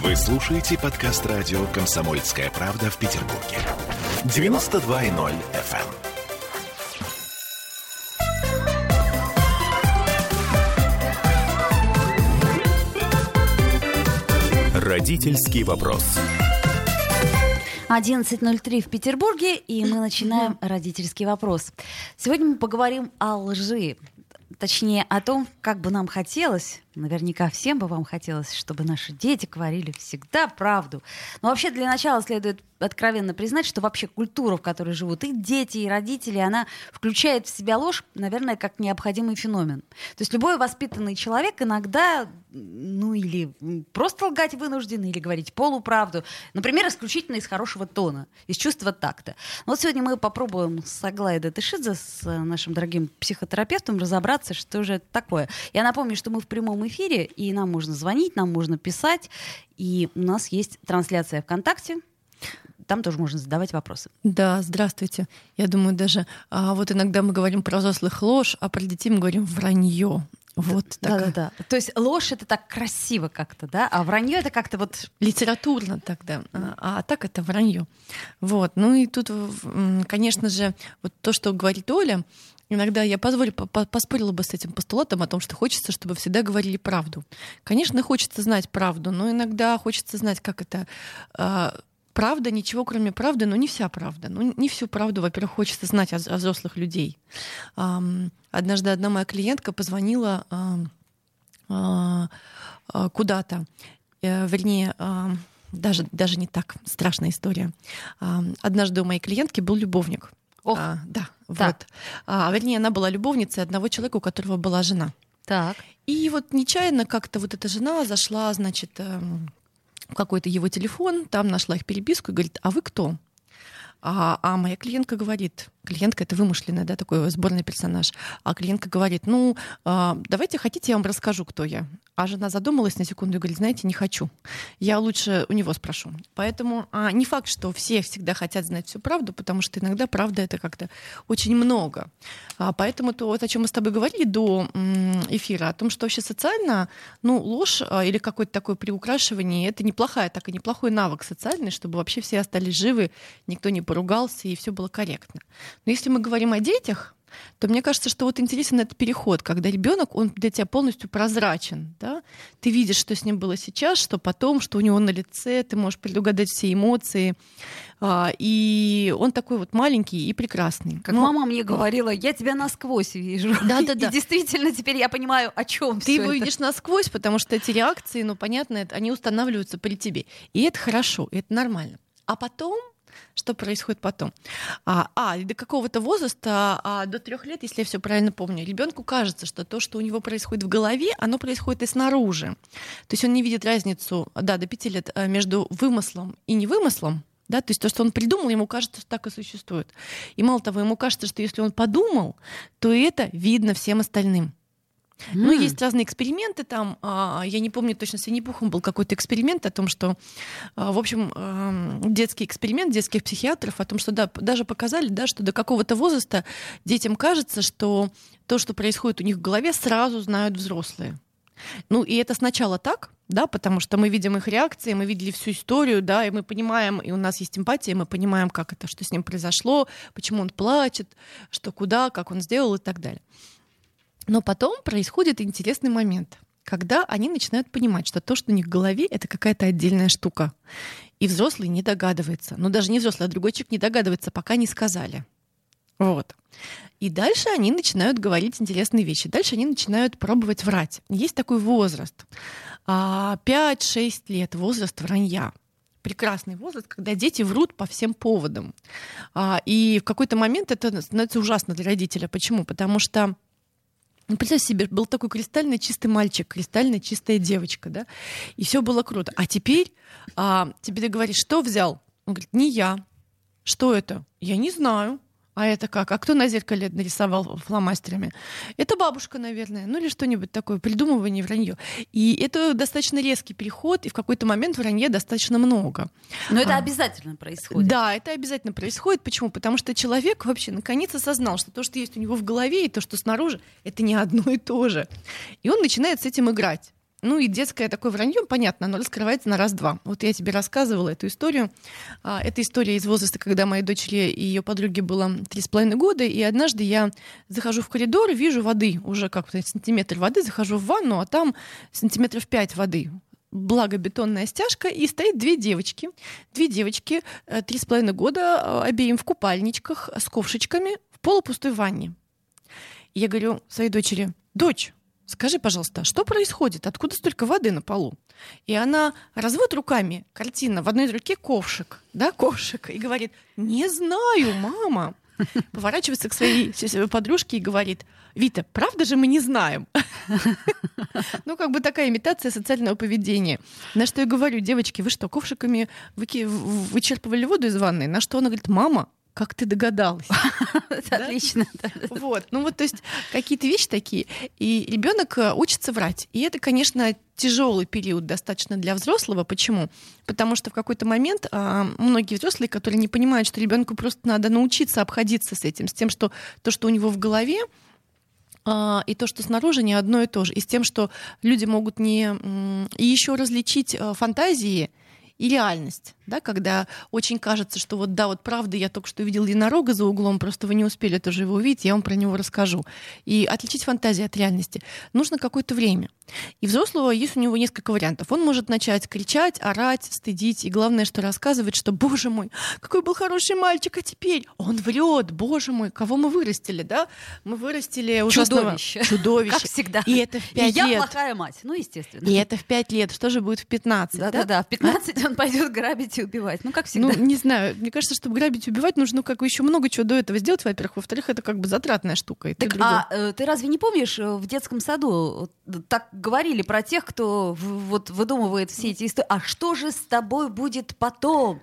Вы слушаете подкаст радио «Комсомольская правда» в Петербурге. 92.0 FM. Родительский вопрос. 11.03 в Петербурге, и мы начинаем родительский вопрос. Сегодня мы поговорим о лжи. Точнее, о том, как бы нам хотелось, наверняка всем бы вам хотелось, чтобы наши дети говорили всегда правду. Но вообще для начала следует откровенно признать, что вообще культура, в которой живут и дети, и родители, она включает в себя ложь, наверное, как необходимый феномен. То есть любой воспитанный человек иногда, ну или просто лгать вынужден, или говорить полуправду, например, исключительно из хорошего тона, из чувства такта. Вот сегодня мы попробуем с Аглаей Датышидзе, с нашим дорогим психотерапевтом, разобраться, что же это такое. Я напомню, что мы в прямом эфире, и нам можно звонить, нам можно писать, и у нас есть трансляция ВКонтакте, там тоже можно задавать вопросы. Да, здравствуйте. Я думаю, даже а, вот иногда мы говорим про взрослых ложь, а про детей мы говорим вранье. Вот да, да, да. То есть ложь это так красиво как-то, да, а вранье это как-то вот литературно тогда, а, а так это вранье. Вот. Ну и тут, конечно же, вот то, что говорит Оля, Иногда я позволю, поспорила бы с этим постулатом о том, что хочется, чтобы всегда говорили правду. Конечно, хочется знать правду, но иногда хочется знать, как это а, правда, ничего кроме правды, но не вся правда. Ну, не всю правду, во-первых, хочется знать о, о взрослых людей. Однажды одна моя клиентка позвонила а, куда-то, э, вернее, даже, даже не так страшная история. Однажды у моей клиентки был любовник. Ох, а, да, так. вот. А, вернее, она была любовницей одного человека, у которого была жена. Так. И вот нечаянно как-то вот эта жена зашла, значит, эм, какой-то его телефон, там нашла их переписку и говорит, а вы кто? А, а моя клиентка говорит, клиентка это вымышленная, да, такой сборный персонаж, а клиентка говорит, ну, а, давайте хотите, я вам расскажу, кто я. А жена задумалась на секунду и говорит, знаете, не хочу. Я лучше у него спрошу. Поэтому а, не факт, что все всегда хотят знать всю правду, потому что иногда правда это как-то очень много. А, поэтому то, вот, о чем мы с тобой говорили до эфира, о том, что вообще социально, ну, ложь а, или какое-то такое приукрашивание, это неплохая, так и неплохой навык социальный, чтобы вообще все остались живы, никто не поругался и все было корректно. Но если мы говорим о детях, то мне кажется, что вот интересен этот переход, когда ребенок, он для тебя полностью прозрачен, да? Ты видишь, что с ним было сейчас, что потом, что у него на лице, ты можешь предугадать все эмоции, а, и он такой вот маленький и прекрасный. Как Но... мама мне говорила, я тебя насквозь вижу. Да, да, да. И действительно теперь я понимаю, о чем ты его это. видишь насквозь, потому что эти реакции, ну понятно, они устанавливаются при тебе, и это хорошо, и это нормально. А потом что происходит потом? А, а до какого-то возраста, а, до трех лет, если я все правильно помню, ребенку кажется, что то, что у него происходит в голове, оно происходит и снаружи. То есть он не видит разницу, да, до пяти лет э, между вымыслом и невымыслом. Да, то есть то, что он придумал, ему кажется, что так и существует. И мало того, ему кажется, что если он подумал, то это видно всем остальным. Mm. Ну, есть разные эксперименты там. А, я не помню точно, с Винни-Пухом был какой-то эксперимент о том, что, а, в общем, детский эксперимент детских психиатров о том, что да, даже показали, да, что до какого-то возраста детям кажется, что то, что происходит у них в голове, сразу знают взрослые. Ну, и это сначала так, да, потому что мы видим их реакции, мы видели всю историю, да, и мы понимаем, и у нас есть эмпатия, мы понимаем, как это, что с ним произошло, почему он плачет, что куда, как он сделал и так далее. Но потом происходит интересный момент, когда они начинают понимать, что то, что у них в голове, это какая-то отдельная штука. И взрослый не догадывается. Ну, даже не взрослый, а другой человек не догадывается, пока не сказали. Вот. И дальше они начинают говорить интересные вещи. Дальше они начинают пробовать врать. Есть такой возраст. 5-6 а, лет, возраст вранья прекрасный возраст, когда дети врут по всем поводам. А, и в какой-то момент это становится ужасно для родителя. Почему? Потому что ну, представь себе, был такой кристально чистый мальчик, кристально чистая девочка, да, и все было круто. А теперь а, тебе ты говоришь, что взял? Он говорит, не я. Что это? Я не знаю. А это как? А кто на зеркале нарисовал фломастерами? Это бабушка, наверное, ну или что-нибудь такое, придумывание вранье. И это достаточно резкий переход, и в какой-то момент вранье достаточно много. Но это а, обязательно происходит. Да, это обязательно происходит. Почему? Потому что человек вообще наконец осознал, что то, что есть у него в голове, и то, что снаружи, это не одно и то же. И он начинает с этим играть. Ну и детское такое вранье, понятно, оно раскрывается на раз-два. Вот я тебе рассказывала эту историю. А, это история из возраста, когда моей дочери и ее подруге было три с половиной года, и однажды я захожу в коридор, вижу воды, уже как-то сантиметр воды, захожу в ванну, а там сантиметров пять воды благо бетонная стяжка, и стоит две девочки. Две девочки, э, три с половиной года, э, обеим в купальничках с ковшечками в полупустой ванне. Я говорю своей дочери, дочь, скажи, пожалуйста, что происходит? Откуда столько воды на полу? И она разводит руками, картина, в одной руке ковшик, да, ковшик, и говорит, не знаю, мама. Поворачивается к своей подружке и говорит, Вита, правда же мы не знаем? Ну, как бы такая имитация социального поведения. На что я говорю, девочки, вы что, ковшиками вычерпывали воду из ванной? На что она говорит, мама, как ты догадалась? Отлично. Вот, ну вот, то есть какие-то вещи такие. И ребенок э, учится врать. И это, конечно, тяжелый период достаточно для взрослого. Почему? Потому что в какой-то момент а, многие взрослые, которые не понимают, что ребенку просто надо научиться обходиться с этим, с тем, что то, что у него в голове, а, и то, что снаружи, не одно и то же. И с тем, что люди могут не... И еще различить э, фантазии и реальность, да, когда очень кажется, что вот да, вот правда, я только что увидел единорога за углом, просто вы не успели тоже его увидеть, я вам про него расскажу. И отличить фантазию от реальности нужно какое-то время. И взрослого есть у него несколько вариантов. Он может начать кричать, орать, стыдить, и главное, что рассказывать, что, боже мой, какой был хороший мальчик, а теперь он врет, боже мой, кого мы вырастили, да? Мы вырастили ужасного чудовище. чудовище. Как всегда. И это в пять и я лет. плохая мать, ну, естественно. И это в пять лет. Что же будет в 15? Да-да-да, в 15 он пойдет грабить и убивать. Ну, как всегда. Ну, не знаю. Мне кажется, чтобы грабить и убивать, нужно как бы еще много чего до этого сделать, во-первых. Во-вторых, это как бы затратная штука. И Так, другое. а э, ты разве не помнишь, э, в детском саду так говорили про тех, кто вот выдумывает все эти истории? А что же с тобой будет потом?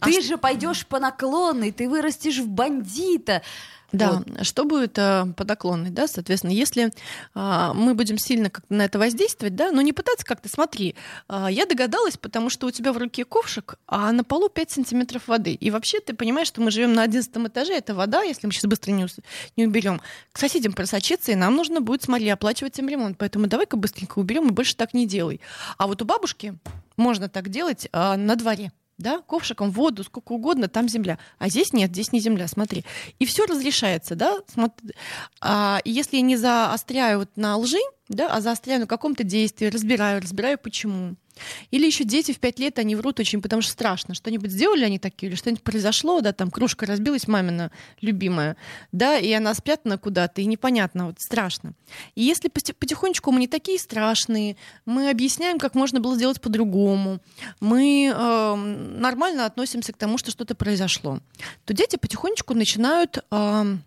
А Ты же пойдешь по наклонной, ты вырастешь в бандита. Да, Вот. что будет э, под наклонной, да, соответственно, если а, мы будем сильно как-то на это воздействовать, да, но не пытаться как-то, смотри, а, я догадалась, потому что у тебя в руке ковшик, а на полу 5 сантиметров воды. И вообще ты понимаешь, что мы живем на 11 этаже, это вода, если мы сейчас быстро не, не уберем, к соседям просочиться, и нам нужно будет, смотри, оплачивать им ремонт. Поэтому давай-ка быстренько уберем и больше так не делай. А вот у бабушки можно так делать а, на дворе да, ковшиком воду, сколько угодно, там земля. А здесь нет, здесь не земля, смотри. И все разрешается, да. Смотри. А, если я не заостряю вот на лжи, да, а заостряю на каком-то действии, разбираю, разбираю почему. Или еще дети в пять лет, они врут очень, потому что страшно. Что-нибудь сделали они такие, или что-нибудь произошло, да, там кружка разбилась, мамина любимая, да, и она спрятана куда-то, и непонятно, вот страшно. И если поти- потихонечку мы не такие страшные, мы объясняем, как можно было сделать по-другому, мы эм, нормально относимся к тому, что что-то произошло, то дети потихонечку начинают эм,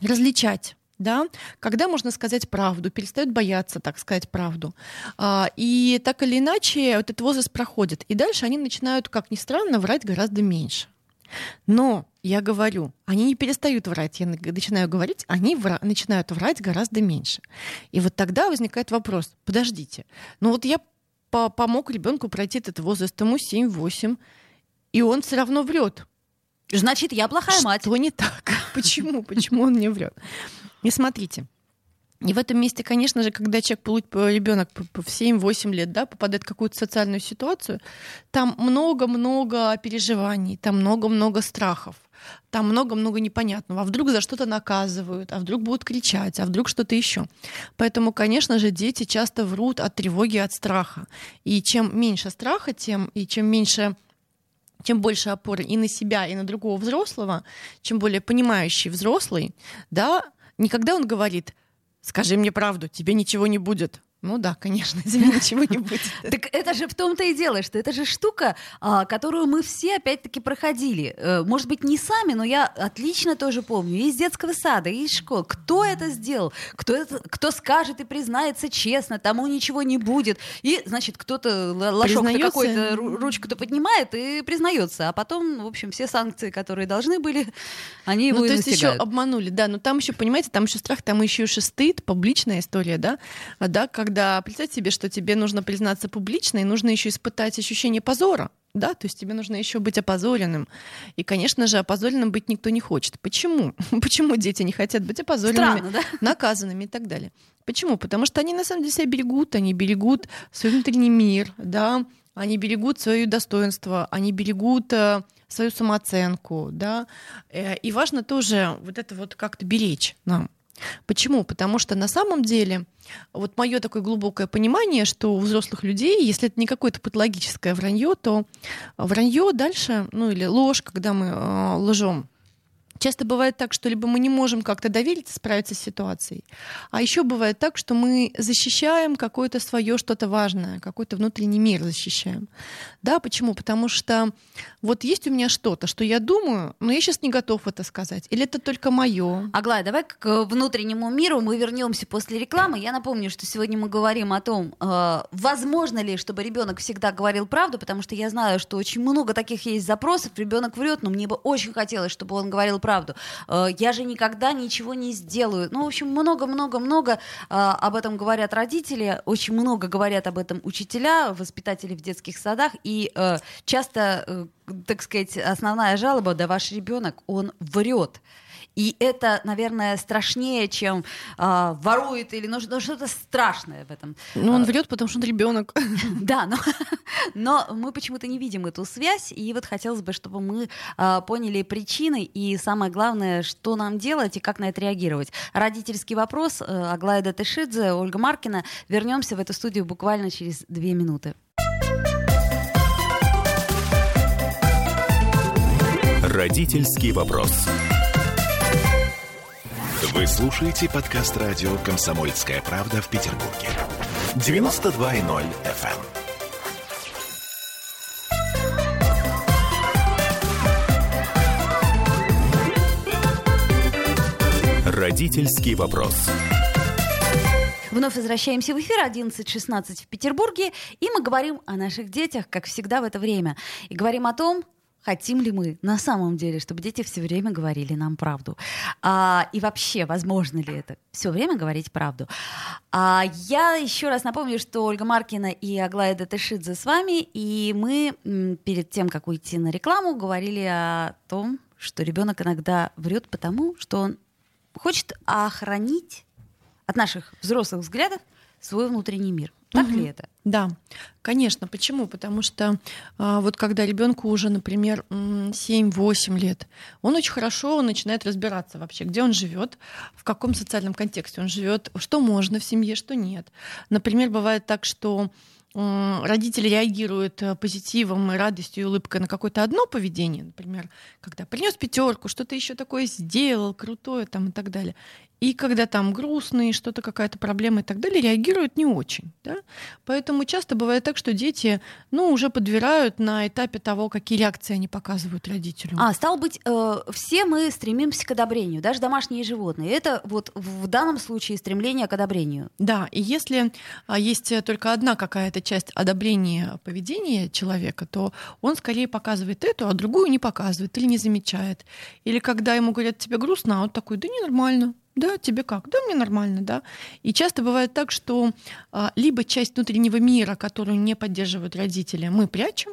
различать. Да, когда можно сказать правду, перестают бояться, так сказать, правду. А, и так или иначе этот возраст проходит. И дальше они начинают, как ни странно, врать гораздо меньше. Но я говорю, они не перестают врать. Я на- начинаю говорить, они вра- начинают врать гораздо меньше. И вот тогда возникает вопрос: подождите, ну вот я по- помог ребенку пройти этот возраст, ему 7-8, и он все равно врет. Значит, я плохая мать. Что не так? Почему? Почему он не врет? И смотрите. И в этом месте, конечно же, когда человек, ребенок в 7-8 лет, да, попадает в какую-то социальную ситуацию, там много-много переживаний, там много-много страхов, там много-много непонятного. А вдруг за что-то наказывают, а вдруг будут кричать, а вдруг что-то еще. Поэтому, конечно же, дети часто врут от тревоги, от страха. И чем меньше страха, тем и чем меньше чем больше опоры и на себя, и на другого взрослого, чем более понимающий взрослый, да, никогда он говорит, скажи мне правду, тебе ничего не будет. Ну да, конечно, тебе ничего не будет. Так это же в том-то и дело, что это же штука, а, которую мы все опять-таки проходили. Э, Может быть, не сами, но я отлично тоже помню. И из детского сада, и из школ. Кто это сделал? Кто, это, кто скажет и признается честно, тому ничего не будет. И, значит, кто-то л- лошок Признается? какой-то ру- ручку-то поднимает и признается. А потом, в общем, все санкции, которые должны были, они его Ну, то есть еще обманули, да, но там еще, понимаете, там еще страх, там еще и стыд, публичная история, да, А, да, когда, представьте себе, что тебе нужно признаться публично, и нужно еще испытать ощущение позора, да, то есть тебе нужно еще быть опозоренным. И, конечно же, опозоренным быть никто не хочет. Почему? Почему дети не хотят быть опозоренными, Странно, да? наказанными и так далее? Почему? Потому что они на самом деле себя берегут, они берегут свой внутренний мир, да, они берегут свое достоинство, они берегут э, свою самооценку, да. Э, И важно тоже вот это вот как-то беречь нам. Почему? Потому что на самом деле вот мое такое глубокое понимание, что у взрослых людей, если это не какое-то патологическое вранье, то вранье дальше, ну или ложь, когда мы э, лжем, Часто бывает так, что либо мы не можем как-то довериться, справиться с ситуацией, а еще бывает так, что мы защищаем какое-то свое что-то важное, какой-то внутренний мир защищаем. Да, почему? Потому что вот есть у меня что-то, что я думаю, но я сейчас не готов это сказать. Или это только мое. Аглая, давай к внутреннему миру мы вернемся после рекламы. Я напомню, что сегодня мы говорим о том, э, возможно ли, чтобы ребенок всегда говорил правду, потому что я знаю, что очень много таких есть запросов. Ребенок врет, но мне бы очень хотелось, чтобы он говорил правду. Э, я же никогда ничего не сделаю. Ну, в общем, много-много-много э, об этом говорят родители, очень много говорят об этом учителя, воспитатели в детских садах, и э, часто, так сказать, основная жалоба, да ваш ребенок, он врет. И это, наверное, страшнее, чем э, ворует или ну, ну, что-то страшное в этом. Ну, он врет, потому что он ребенок. Да, но, но мы почему-то не видим эту связь, и вот хотелось бы, чтобы мы э, поняли причины и самое главное, что нам делать и как на это реагировать. Родительский вопрос. Э, Аглая Датышидзе, Ольга Маркина. Вернемся в эту студию буквально через две минуты. Родительский вопрос. Вы слушаете подкаст радио «Комсомольская правда» в Петербурге. 92.0 FM. Родительский вопрос. Вновь возвращаемся в эфир 11.16 в Петербурге, и мы говорим о наших детях, как всегда в это время. И говорим о том, хотим ли мы на самом деле, чтобы дети все время говорили нам правду. А, и вообще, возможно ли это все время говорить правду? А, я еще раз напомню, что Ольга Маркина и Аглая Датышидзе с вами, и мы перед тем, как уйти на рекламу, говорили о том, что ребенок иногда врет потому, что он хочет охранить от наших взрослых взглядов свой внутренний мир. Так Мгм. ли это? Да, конечно. Почему? Потому что а, вот когда ребенку уже, например, м, 7-8 лет, он очень хорошо начинает разбираться вообще, где он живет, в каком социальном контексте он живет, что можно в семье, что нет. Например, бывает так, что родители реагируют э, позитивом и радостью и улыбкой на какое-то одно поведение, например, когда принес пятерку, что-то еще такое сделал, крутое там и так далее. И когда там грустные, что-то какая-то проблема и так далее, реагируют не очень. Да? Поэтому часто бывает так, что дети ну, уже подбирают на этапе того, какие реакции они показывают родителю. А, стало быть, э, все мы стремимся к одобрению, даже домашние животные. Это вот в данном случае стремление к одобрению. Да, и если а, есть э, только одна какая-то часть одобрения поведения человека, то он скорее показывает эту, а другую не показывает или не замечает. Или когда ему говорят, тебе грустно, а он такой, да ненормально. Да, тебе как? Да, мне нормально, да. И часто бывает так, что а, либо часть внутреннего мира, которую не поддерживают родители, мы прячем,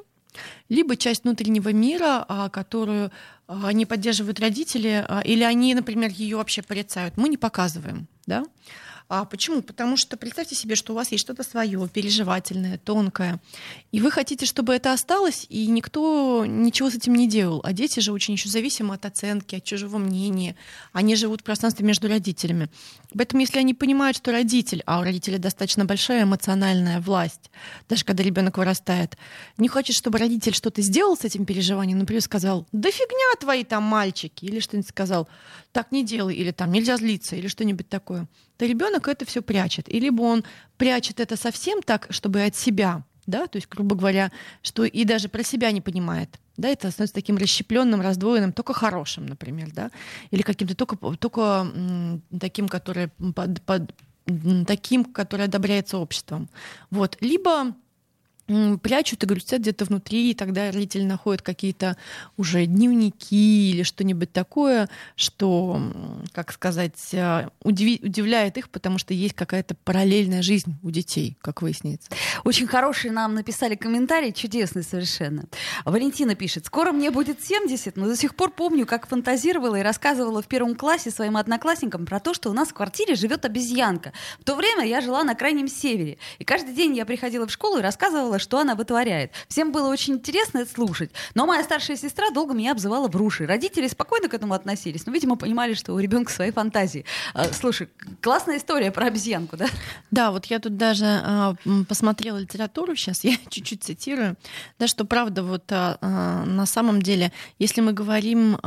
либо часть внутреннего мира, а, которую а, не поддерживают родители, а, или они, например, ее вообще порицают, мы не показываем, да. А почему? Потому что представьте себе, что у вас есть что-то свое, переживательное, тонкое, и вы хотите, чтобы это осталось, и никто ничего с этим не делал. А дети же очень еще зависимы от оценки, от чужого мнения. Они живут в пространстве между родителями. Поэтому, если они понимают, что родитель, а у родителя достаточно большая эмоциональная власть, даже когда ребенок вырастает, не хочет, чтобы родитель что-то сделал с этим переживанием, например, сказал, да фигня твои там мальчики, или что-нибудь сказал, так не делай, или там нельзя злиться, или что-нибудь такое, то ребенок это все прячет. И либо он прячет это совсем так, чтобы от себя, да, то есть, грубо говоря, что и даже про себя не понимает, да, это становится таким расщепленным, раздвоенным, только хорошим, например, да, или каким-то только, только таким, который под, под- таким, который одобряется обществом. Вот. Либо прячут и грустят где-то внутри, и тогда родители находят какие-то уже дневники или что-нибудь такое, что, как сказать, э, удиви- удивляет их, потому что есть какая-то параллельная жизнь у детей, как выясняется. Очень хорошие нам написали комментарий, чудесный совершенно. Валентина пишет, скоро мне будет 70, но до сих пор помню, как фантазировала и рассказывала в первом классе своим одноклассникам про то, что у нас в квартире живет обезьянка. В то время я жила на крайнем севере, и каждый день я приходила в школу и рассказывала, что она вытворяет. Всем было очень интересно это слушать. Но моя старшая сестра долго меня обзывала брушей. Родители спокойно к этому относились, но, видимо, понимали, что у ребенка свои фантазии. А, слушай, классная история про обезьянку, да? Да, вот я тут даже а, посмотрела литературу, сейчас я чуть-чуть цитирую, да, что правда вот а, на самом деле, если мы говорим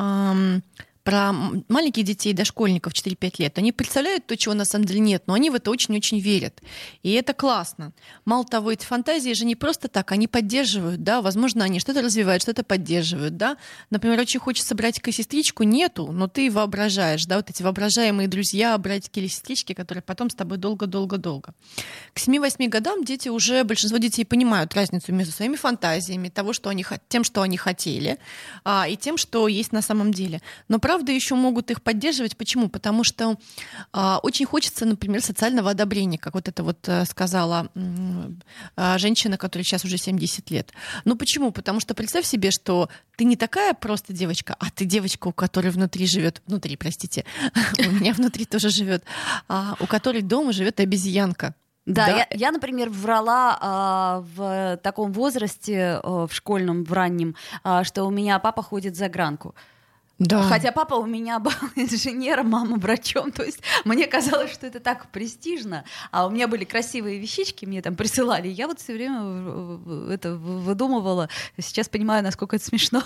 про маленьких детей, дошкольников 4-5 лет, они представляют то, чего на самом деле нет, но они в это очень-очень верят. И это классно. Мало того, эти фантазии же не просто так, они поддерживают, да, возможно, они что-то развивают, что-то поддерживают, да. Например, очень хочется братика и сестричку, нету, но ты воображаешь, да, вот эти воображаемые друзья, братики или сестрички, которые потом с тобой долго-долго-долго. К 7-8 годам дети уже, большинство детей понимают разницу между своими фантазиями, того, что они, тем, что они хотели, а, и тем, что есть на самом деле. Но правда правда еще могут их поддерживать. Почему? Потому что а, очень хочется, например, социального одобрения, как вот это вот а, сказала а, женщина, которая сейчас уже 70 лет. Ну почему? Потому что представь себе, что ты не такая просто девочка, а ты девочка, у которой внутри живет, внутри, простите, у меня внутри тоже живет, а, у которой дома живет обезьянка. Да, да. Я, я, например, врала а, в таком возрасте, а, в школьном, в раннем, а, что у меня папа ходит за гранку. Да. Хотя папа у меня был инженером, мама врачом, то есть мне казалось, что это так престижно, а у меня были красивые вещички, мне там присылали, я вот все время это выдумывала, сейчас понимаю, насколько это смешно.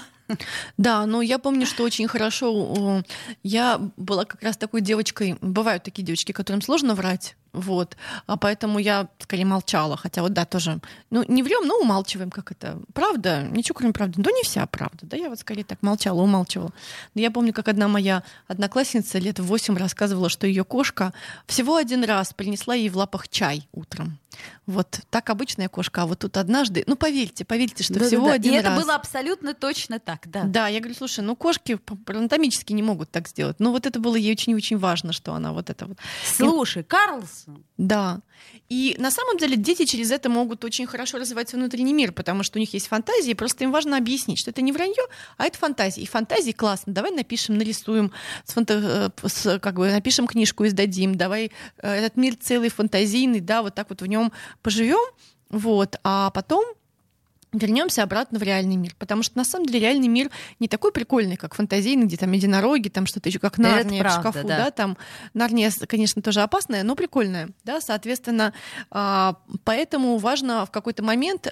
Да, но я помню, что очень хорошо, я была как раз такой девочкой, бывают такие девочки, которым сложно врать, вот. А поэтому я скорее молчала. Хотя вот да, тоже. Ну, не врем, но умалчиваем, как это. Правда, ничего кроме правды. Да не вся правда. Да, я вот скорее так молчала, умалчивала. Но я помню, как одна моя одноклассница лет в восемь рассказывала, что ее кошка всего один раз принесла ей в лапах чай утром. Вот так обычная кошка, а вот тут однажды, ну поверьте, поверьте, что да, всего да, да. один И раз. это было абсолютно точно так, да. Да, я говорю, слушай, ну кошки анатомически не могут так сделать. Но вот это было ей очень-очень важно, что она вот это вот. Слушай, Карлсон. Да. И на самом деле дети через это могут очень хорошо развивать свой внутренний мир, потому что у них есть фантазии, просто им важно объяснить, что это не вранье, а это фантазии. И фантазии классно. Давай напишем, нарисуем, с. Э, как бы напишем книжку, издадим. Давай э, этот мир целый фантазийный, да, вот так вот в нем поживем, вот, а потом вернемся обратно в реальный мир. Потому что на самом деле реальный мир не такой прикольный, как фантазийный, где там единороги, там что-то еще как Нарния правда, в шкафу, да. да, там Нарния, конечно, тоже опасная, но прикольная, да, соответственно, а, поэтому важно в какой-то момент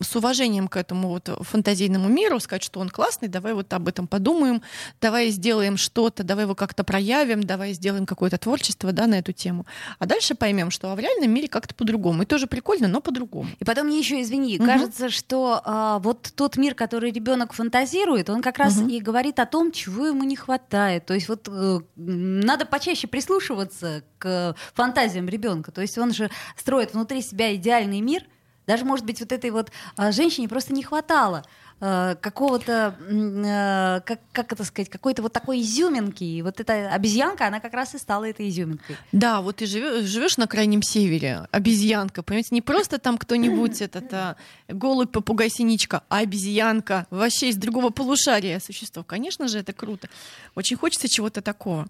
с уважением к этому вот фантазийному миру, сказать, что он классный, давай вот об этом подумаем, давай сделаем что-то, давай его как-то проявим, давай сделаем какое-то творчество да, на эту тему. А дальше поймем, что в реальном мире как-то по-другому. И тоже прикольно, но по-другому. И потом мне еще, извини, угу. кажется, что а, вот тот мир, который ребенок фантазирует, он как раз угу. и говорит о том, чего ему не хватает. То есть вот э, надо почаще прислушиваться к фантазиям ребенка. То есть он же строит внутри себя идеальный мир — даже, может быть, вот этой вот а, женщине просто не хватало э, какого-то, э, как, как это сказать, какой-то вот такой изюминки. И вот эта обезьянка, она как раз и стала этой изюминкой. Да, вот ты живешь, живешь на крайнем севере, обезьянка, понимаете, не просто там кто-нибудь этот а, голубь, попугай, синичка, а обезьянка вообще из другого полушария существо. Конечно же, это круто. Очень хочется чего-то такого.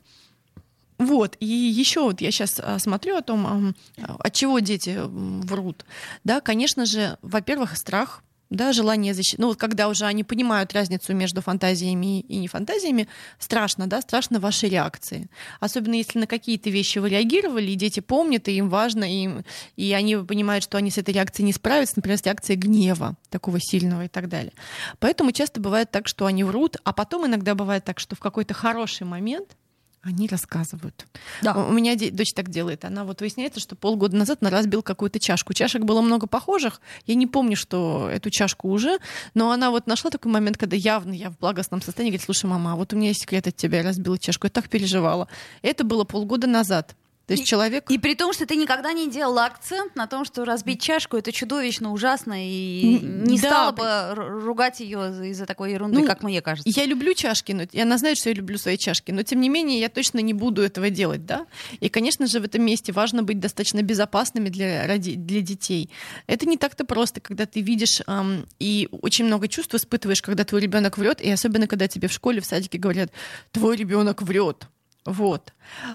Вот, и еще вот я сейчас а, смотрю о том, от чего дети врут. Да, конечно же, во-первых, страх, да, желание защитить. Ну вот когда уже они понимают разницу между фантазиями и не фантазиями, страшно, да, страшно ваши реакции. Особенно если на какие-то вещи вы реагировали, и дети помнят, и им важно, и, и они понимают, что они с этой реакцией не справятся, например, с реакцией гнева такого сильного и так далее. Поэтому часто бывает так, что они врут, а потом иногда бывает так, что в какой-то хороший момент они рассказывают. Да. У меня дочь так делает. Она вот выясняется, что полгода назад она разбил какую-то чашку. Чашек было много похожих. Я не помню, что эту чашку уже, но она вот нашла такой момент, когда явно я в благостном состоянии, говорит, слушай, мама, а вот у меня есть секрет от тебя, я разбила чашку. Я так переживала. Это было полгода назад. То есть И- человек... И при том, что ты никогда не делала акцент на том, что разбить чашку это чудовищно ужасно, и не да, стала бы ру- ругать ее из-за такой ерунды, Ну, как мне кажется. Я люблю чашки, но она знает, что я люблю свои чашки, но тем не менее я точно не буду этого делать, да. И, конечно же, в этом месте важно быть достаточно безопасными для, роди- для детей. Это не так-то просто, когда ты видишь ам, и очень много чувств испытываешь, когда твой ребенок врет, и особенно когда тебе в школе, в садике говорят, твой ребенок врет. Вот.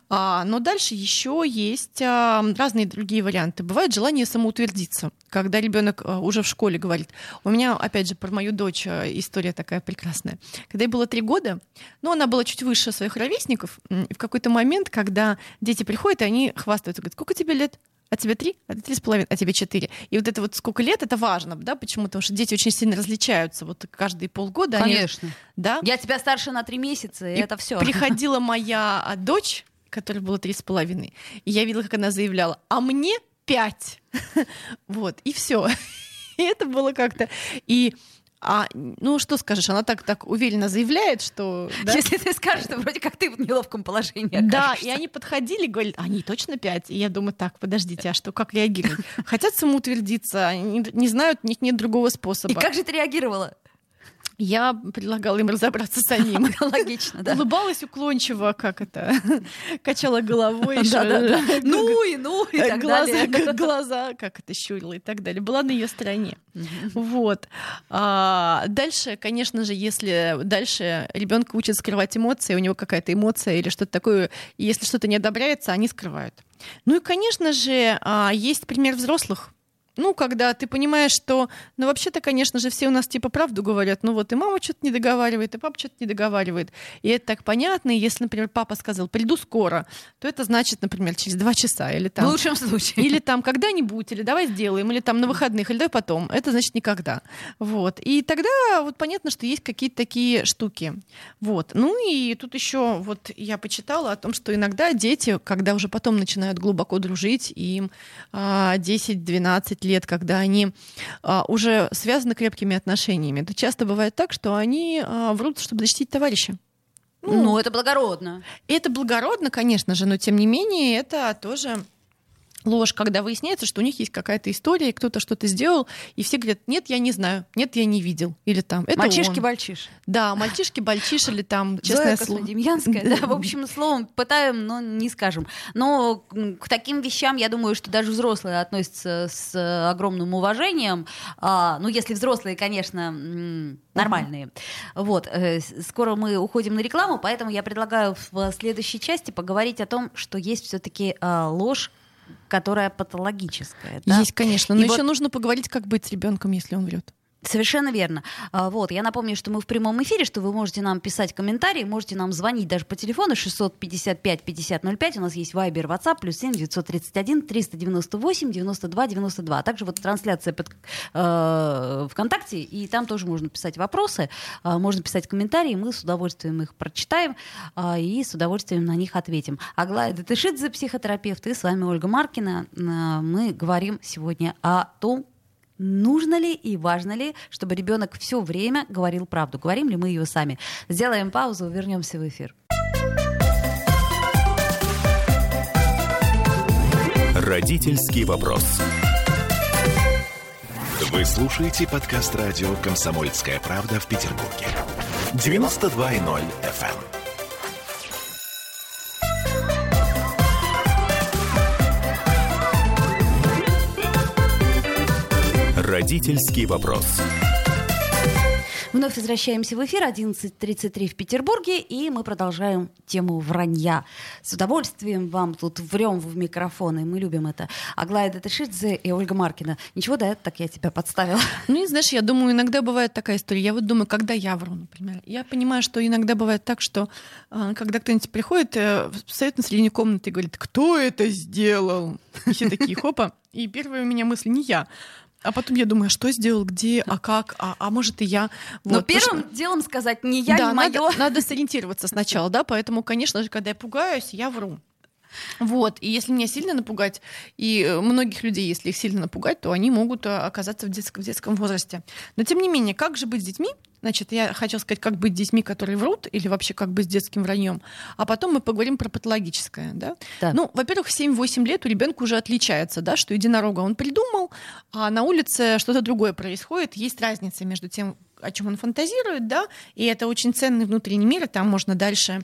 А, но дальше еще есть а, разные другие варианты. Бывает желание самоутвердиться, когда ребенок а, уже в школе говорит. У меня, опять же, про мою дочь а, история такая прекрасная. Когда ей было три года, ну, она была чуть выше своих ровесников, и в какой-то момент, когда дети приходят, и они хвастаются, говорят, сколько тебе лет? А тебе три? А три с половиной? А тебе четыре? И вот это вот сколько лет, это важно, да? Почему? Потому что дети очень сильно различаются. Вот каждые полгода они... Конечно. Да? Я тебя старше на три месяца, и, И это все. Приходила моя а, дочь, которой было три с половиной, и я видела, как она заявляла, а мне пять. Вот, и все. И это было как-то... И а, ну, что скажешь, она так, так уверенно заявляет, что... Да, Если ты скажешь, что вроде как ты в неловком положении да окажешься. и они подходили, говорят, они точно пять. И я думаю, так, подождите, а что, как реагировать? Хотят самоутвердиться, они не знают, у них нет другого И способа. как же ты реагировала? Я предлагала им разобраться самим. Логично, да. Улыбалась уклончиво, как это, качала головой. Ну и ну и так глаза, далее. глаза, как это щурила и так далее. Была на ее стороне. Вот. А, дальше, конечно же, если дальше ребенка учат скрывать эмоции, у него какая-то эмоция или что-то такое, если что-то не одобряется, они скрывают. Ну и, конечно же, а, есть пример взрослых. Ну, когда ты понимаешь, что, ну, вообще-то, конечно же, все у нас типа правду говорят, ну вот и мама что-то не договаривает, и папа что-то не договаривает. И это так понятно, и если, например, папа сказал, приду скоро, то это значит, например, через два часа, или В там... лучшем случае. Или там когда-нибудь, или давай сделаем, или там на выходных, или давай потом. Это значит никогда. Вот. И тогда вот понятно, что есть какие-то такие штуки. Вот. Ну и тут еще вот я почитала о том, что иногда дети, когда уже потом начинают глубоко дружить, им а, 10-12 лет, когда они а, уже связаны крепкими отношениями, то часто бывает так, что они а, врут, чтобы защитить товарища. Ну, это благородно. Это благородно, конечно же, но тем не менее это тоже ложь, когда выясняется, что у них есть какая-то история, и кто-то что-то сделал, и все говорят, нет, я не знаю, нет, я не видел. Или там, это Мальчишки он. бальчиш. Да, мальчишки бальчиш или там, Зоя честное слово. Космодемьянская, да, в общем, словом, пытаем, но не скажем. Но к таким вещам, я думаю, что даже взрослые относятся с огромным уважением. А, ну, если взрослые, конечно, нормальные. Вот, э, скоро мы уходим на рекламу, поэтому я предлагаю в следующей части поговорить о том, что есть все-таки ложь, которая патологическая. да. Есть, конечно, но И еще вот- нужно поговорить, как быть с ребенком, если он врет. Совершенно верно. А, Вот, я напомню, что мы в прямом эфире, что вы можете нам писать комментарии, можете нам звонить даже по телефону 655-5005. У нас есть Viber, WhatsApp, плюс 7 931 398 92 92. А также вот трансляция под, э, ВКонтакте, и там тоже можно писать вопросы, а, можно писать комментарии, мы с удовольствием их прочитаем а, и с удовольствием на них ответим. Аглая Датышидзе, психотерапевт, и с вами Ольга Маркина. А, Мы говорим сегодня о том, Нужно ли и важно ли, чтобы ребенок все время говорил правду? Говорим ли мы ее сами? Сделаем паузу, вернемся в эфир. Родительский вопрос. Вы слушаете подкаст радио «Комсомольская правда» в Петербурге. 92.0 FM. Родительский вопрос. Вновь возвращаемся в эфир 11.33 в Петербурге, и мы продолжаем тему вранья. С удовольствием вам тут врем в микрофоны, мы любим это. Аглая Датышидзе и Ольга Маркина. Ничего, да, так я тебя подставила. Ну, и знаешь, я думаю, иногда бывает такая история. Я вот думаю, когда я вру, например. Я понимаю, что иногда бывает так, что а, когда кто-нибудь приходит, э, встает на середине комнаты и говорит, кто это сделал? И все такие, хопа. И первая у меня мысль не я. А потом я думаю, а что сделал, где, а как, а, а может и я. Но Вот, что- первым делом сказать не я, да, не надо, мое. надо сориентироваться сначала, да, поэтому, конечно же, когда я пугаюсь, я вру. Вот, и если меня сильно напугать, и э, многих людей, если их сильно напугать, то они могут э, оказаться в детском, в детском возрасте. Но тем не менее, как же быть с детьми? Значит, я хочу сказать, как быть с детьми, которые врут, или вообще как быть с детским враньем. А потом мы поговорим про патологическое. Да? Да. Ну, во-первых, в 7-8 лет у ребенка уже отличается, да, что единорога он придумал, а на улице что-то другое происходит. Есть разница между тем, о чем он фантазирует, да, и это очень ценный внутренний мир, и там можно дальше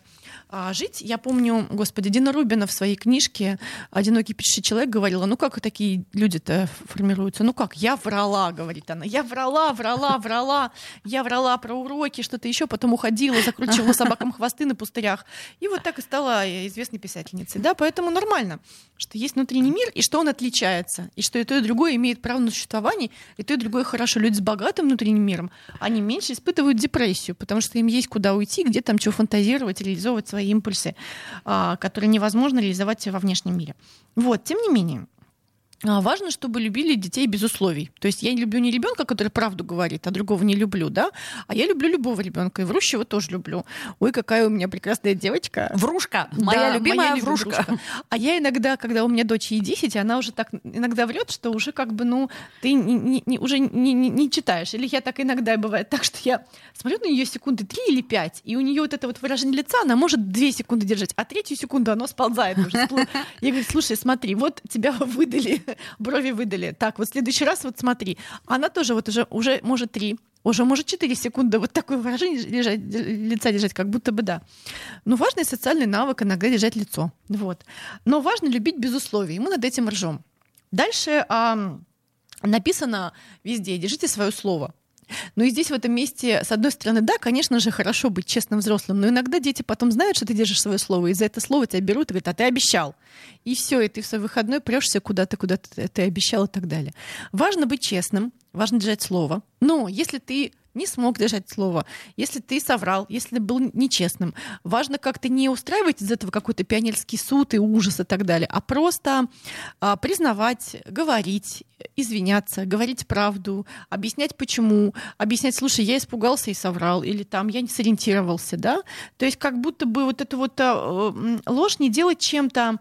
а, жить. Я помню, господи, Дина Рубина в своей книжке «Одинокий пишущий человек» говорила, ну как такие люди-то формируются? Ну как, я врала, говорит она, я врала, врала, врала, я врала про уроки, что-то еще, потом уходила, закручивала собакам хвосты на пустырях. И вот так и стала известной писательницей. Да, поэтому нормально, что есть внутренний мир, и что он отличается, и что и то, и другое имеет право на существование, и то, и другое хорошо. Люди с богатым внутренним миром, они меньше испытывают депрессию, потому что им есть куда уйти, где там что фантазировать, реализовывать свои импульсы, а, которые невозможно реализовать во внешнем мире. Вот, тем не менее, Важно, чтобы любили детей без условий. То есть я люблю не ребенка, который правду говорит, а другого не люблю, да, а я люблю любого ребенка, и врущего тоже люблю. Ой, какая у меня прекрасная девочка. Врушка, моя Да, любимая моя врушка. врушка. А я иногда, когда у меня дочь ей 10, она уже так иногда врет, что уже как бы, ну, ты не- не- не- уже не, не- не читаешь. Или я так иногда бывает так, что я смотрю на нее секунды 3 или 5, и у нее вот это вот выражение лица, она может 2 секунды держать, а третью секунду оно сползает уже. Я говорю, слушай, смотри, вот тебя выдали, брови выдали. Так, вот в следующий раз вот смотри. Она тоже вот уже, уже может 3, уже может 4 секунды вот такое выражение лежать, лица держать, как будто бы да. Но важный социальный навык иногда держать лицо. Вот. Но важно любить без условий. Мы над этим ржем. Дальше ам, написано везде «держите свое слово». Ну и здесь в этом месте, с одной стороны, да, конечно же, хорошо быть честным взрослым, но иногда дети потом знают, что ты держишь свое слово, и за это слово тебя берут и говорят, а ты обещал. И все, и ты в свой выходной прешься куда-то, куда ты, ты обещал и так далее. Важно быть честным, важно держать слово. Но если ты не смог держать слово, если ты соврал, если был нечестным, важно как-то не устраивать из этого какой-то пионерский суд и ужас и так далее, а просто а, признавать, говорить, извиняться, говорить правду, объяснять почему, объяснять, слушай, я испугался и соврал, или там я не сориентировался, да, то есть как будто бы вот эту вот а, ложь не делать чем-то,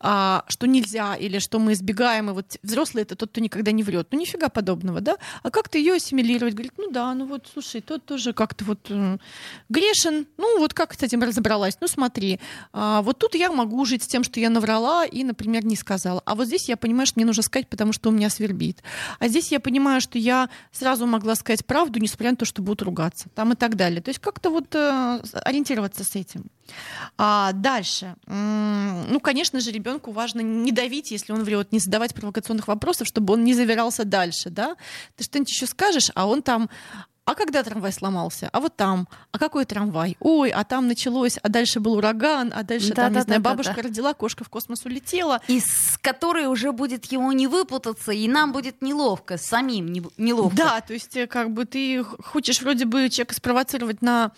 а, что нельзя или что мы избегаем, и вот взрослый это тот, кто никогда не врет, ну нифига подобного, да, а как-то ее ассимилировать, говорит, ну да, ну вот, слушай, тот тоже как-то вот м, грешен, ну вот как с этим разобралась, ну смотри, а, вот тут я могу жить с тем, что я наврала и, например, не сказала, а вот здесь я понимаю, что мне нужно сказать, потому что у меня свербит, а здесь я понимаю, что я сразу могла сказать правду, несмотря на то, что будут ругаться, там и так далее, то есть как-то вот э, ориентироваться с этим. А дальше, ну, конечно же, ребенку важно не давить, если он врет, не задавать провокационных вопросов, чтобы он не завирался дальше, да. Ты что-нибудь еще скажешь, а он там, а когда трамвай сломался? А вот там. А какой трамвай? Ой, а там началось, а дальше был ураган, а дальше там, не знаю, Да-да-да-да-да. бабушка родила, кошка в космос улетела. Из которой уже будет ему не выпутаться, и нам будет неловко, самим не- неловко. Да, то есть э, как бы ты хочешь вроде бы человека спровоцировать на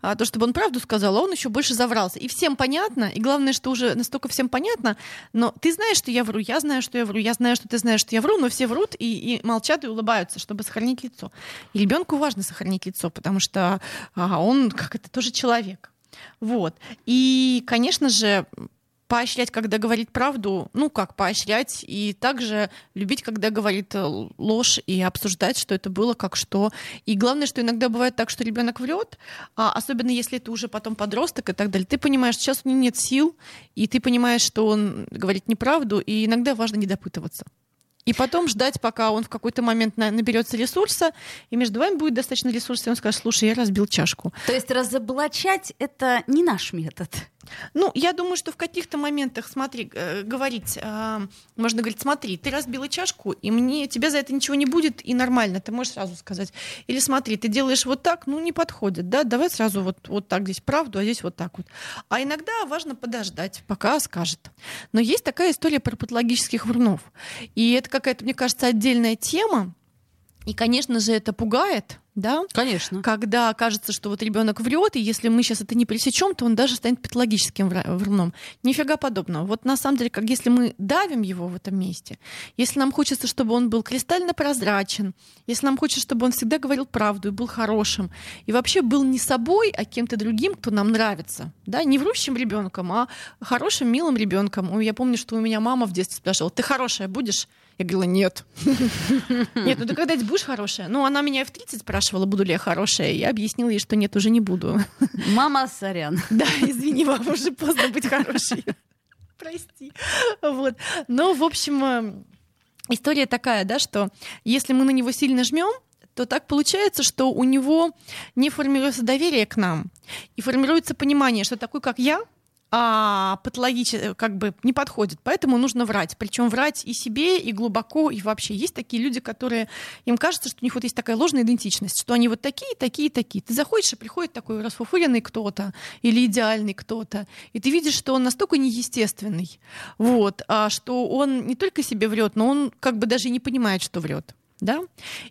а, то, чтобы он правду сказал, а он еще больше заврался. И всем понятно, и главное, что уже настолько всем понятно, но ты знаешь, что я вру, я знаю, что я вру, я знаю, что ты знаешь, что я вру, но все врут и, и молчат и улыбаются, чтобы сохранить лицо. И ребенку важно сохранить лицо, потому что а, он как это тоже человек. Вот. И, конечно же, поощрять, когда говорит правду, ну как поощрять, и также любить, когда говорит э, ложь, и обсуждать, что это было, как что. И главное, что иногда бывает так, что ребенок врет, а особенно если это уже потом подросток и так далее. Ты понимаешь, сейчас у него нет сил, и ты понимаешь, что он говорит неправду, и иногда важно не допытываться. И потом ждать, пока он в какой-то момент на- наберется ресурса, и между вами будет достаточно ресурса, и он скажет, слушай, я разбил чашку. То есть разоблачать это не наш метод. Ну, я думаю, что в каких-то моментах, смотри, э, говорить, э, можно говорить, смотри, ты разбила чашку, и мне тебе за это ничего не будет, и нормально, ты можешь сразу сказать. Или смотри, ты делаешь вот так, ну, не подходит, да, давай сразу вот, вот так здесь правду, а здесь вот так вот. А иногда важно подождать, пока скажет. Но есть такая история про патологических врунов. И это какая-то, мне кажется, отдельная тема, и, конечно же, это пугает, да? Конечно. Когда кажется, что вот ребенок врет, и если мы сейчас это не пресечем, то он даже станет патологическим вруном. Нифига подобного. Вот на самом деле, как если мы давим его в этом месте, если нам хочется, чтобы он был кристально прозрачен, если нам хочется, чтобы он всегда говорил правду и был хорошим, и вообще был не собой, а кем-то другим, кто нам нравится, да, не врущим ребенком, а хорошим, милым ребенком. Я помню, что у меня мама в детстве спрашивала: "Ты хорошая будешь?" Я говорила, нет. Нет, ну ты когда-нибудь будешь хорошая? Ну, она меня в 30 спрашивала, буду ли я хорошая. Я объяснила ей, что нет, уже не буду. Мама, сорян. Да, извини, мама, уже поздно быть хорошей. Прости. Вот. Но, в общем, э, история такая, да, что если мы на него сильно жмем, то так получается, что у него не формируется доверие к нам и формируется понимание, что такой, как я, а, патологически как бы не подходит, поэтому нужно врать. Причем врать и себе, и глубоко, и вообще. Есть такие люди, которые им кажется, что у них вот есть такая ложная идентичность, что они вот такие, такие, такие. Ты заходишь, и приходит такой расфуфыренный кто-то или идеальный кто-то, и ты видишь, что он настолько неестественный, вот, а что он не только себе врет, но он как бы даже не понимает, что врет. Да?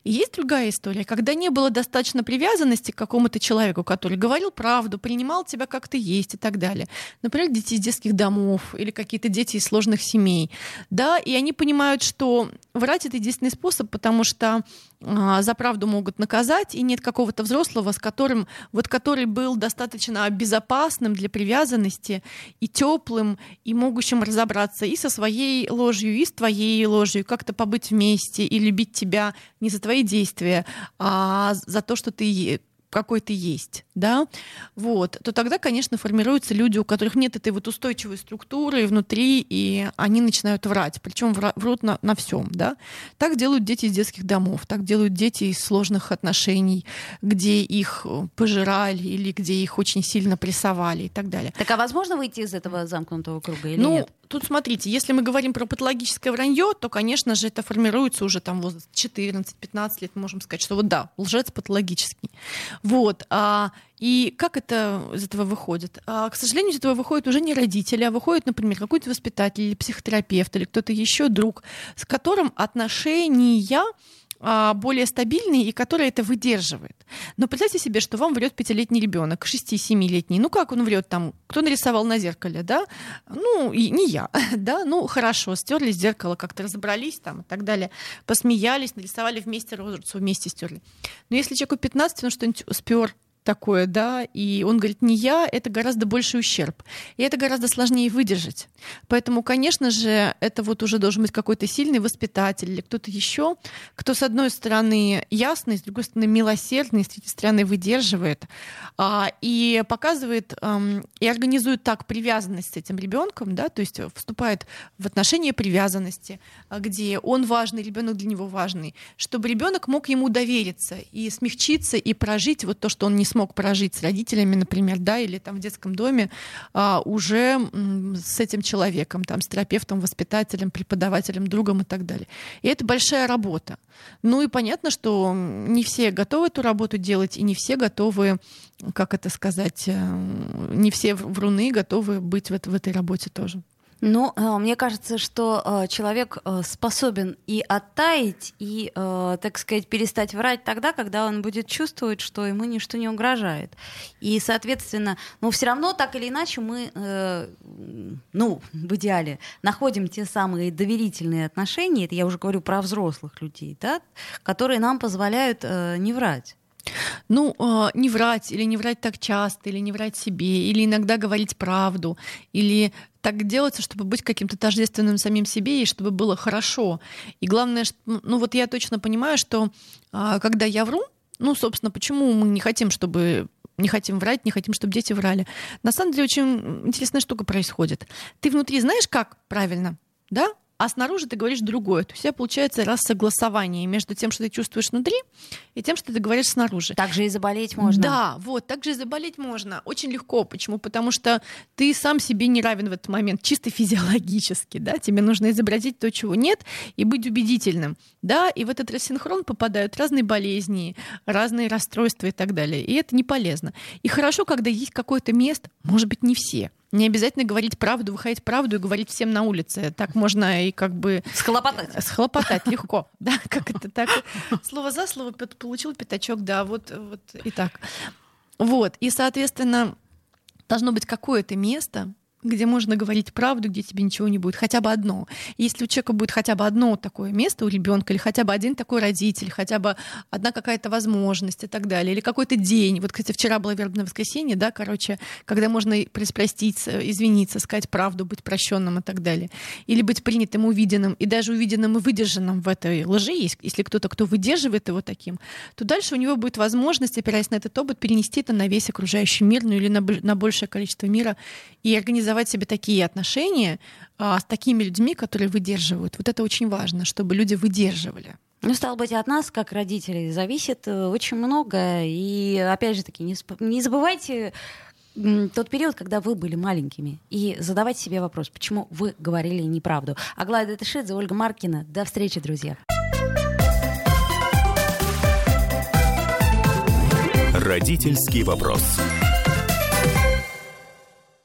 И есть другая история, когда не было достаточно привязанности к какому-то человеку, который говорил правду, принимал тебя как ты есть и так далее. Например, дети из детских домов или какие-то дети из сложных семей. Да? И они понимают, что врать это единственный способ, потому что за правду могут наказать, и нет какого-то взрослого, с которым, вот который был достаточно безопасным для привязанности и теплым, и могущим разобраться и со своей ложью, и с твоей ложью, как-то побыть вместе и любить тебя не за твои действия, а за то, что ты какой ты есть, да, вот, то тогда, конечно, формируются люди, у которых нет этой вот устойчивой структуры внутри, и они начинают врать, причем врут на, на всем, да. Так делают дети из детских домов, так делают дети из сложных отношений, где их э, пожирали или где их очень сильно прессовали и так далее. Так а возможно выйти из этого замкнутого круга или ну, нет? Тут смотрите, если мы говорим про патологическое вранье, то, конечно же, это формируется уже там возраст 14-15 лет, можем сказать, что вот да, лжец патологический. Вот. А, и как это из этого выходит? А, к сожалению, из этого выходит уже не родители, а выходит, например, какой-то воспитатель или психотерапевт или кто-то еще друг, с которым отношения более стабильный и который это выдерживает. Но представьте себе, что вам врет пятилетний ребенок, шести-семилетний. Ну как он врет там? Кто нарисовал на зеркале, да? Ну, и не я, да? Ну, хорошо, стерли зеркало, как-то разобрались там и так далее, посмеялись, нарисовали вместе розницу, вместе стерли. Но если человеку 15, он что-нибудь спер, такое, да, и он говорит, не я, это гораздо больший ущерб. И это гораздо сложнее выдержать. Поэтому, конечно же, это вот уже должен быть какой-то сильный воспитатель или кто-то еще, кто, с одной стороны, ясный, с другой стороны, милосердный, с третьей стороны, выдерживает а, и показывает а, и организует так привязанность с этим ребенком, да, то есть вступает в отношения привязанности, где он важный, ребенок для него важный, чтобы ребенок мог ему довериться и смягчиться и прожить вот то, что он не смог смог прожить с родителями, например, да, или там в детском доме, а, уже с этим человеком, там, с терапевтом, воспитателем, преподавателем, другом и так далее. И это большая работа. Ну и понятно, что не все готовы эту работу делать, и не все готовы, как это сказать, э, не все вруны готовы быть в, в этой работе тоже. Ну, э, мне кажется, что э, человек э, способен и оттаять, и, так сказать, перестать врать тогда, когда он будет чувствовать, что ему ничто не угрожает. И, соответственно, ну, все равно так или иначе мы, ну, в идеале, находим те самые доверительные отношения, это я уже говорю про взрослых людей, да, которые нам позволяют не врать. Ну, не врать, или не врать так часто, или не врать себе, или иногда говорить правду, или так делается, чтобы быть каким-то тождественным самим себе и чтобы было хорошо. И главное, что, ну вот я точно понимаю, что а, когда я вру, ну, собственно, почему мы не хотим, чтобы не хотим врать, не хотим, чтобы дети врали. На самом деле очень интересная штука происходит. Ты внутри знаешь, как правильно, да? А снаружи ты говоришь другое. То есть у тебя получается рассогласование между тем, что ты чувствуешь внутри, и тем, что ты говоришь снаружи. Также и заболеть можно. Да, вот, также и заболеть можно. Очень легко. Почему? Потому что ты сам себе не равен в этот момент, чисто физиологически, да, тебе нужно изобразить то, чего нет, и быть убедительным, да, и в этот рассинхрон попадают разные болезни, разные расстройства и так далее, и это не полезно. И хорошо, когда есть какое-то место, может быть, не все, Не обязательно говорить правду, выходить правду и говорить всем на улице. Так можно и как бы... Схлопотать. Схлопотать легко. Да, как это так? Слово за слово получил пятачок, да, вот, вот и так. Вот, и, соответственно, должно быть какое-то место, где можно говорить правду, где тебе ничего не будет, хотя бы одно. если у человека будет хотя бы одно такое место у ребенка, или хотя бы один такой родитель, хотя бы одна какая-то возможность и так далее, или какой-то день. Вот, кстати, вчера было вербное воскресенье, да, короче, когда можно приспроститься, извиниться, сказать правду, быть прощенным и так далее. Или быть принятым, увиденным, и даже увиденным и выдержанным в этой лжи, если кто-то, кто выдерживает его таким, то дальше у него будет возможность, опираясь на этот опыт, перенести это на весь окружающий мир, ну или на, на большее количество мира и организовать создавать себе такие отношения а, с такими людьми, которые выдерживают. Вот это очень важно, чтобы люди выдерживали. Ну, стало быть, от нас, как родителей, зависит э, очень много. И, опять же таки, не, не забывайте тот период, когда вы были маленькими, и задавать себе вопрос, почему вы говорили неправду. Аглая Датышидзе, Ольга Маркина. До встречи, друзья. Родительский вопрос.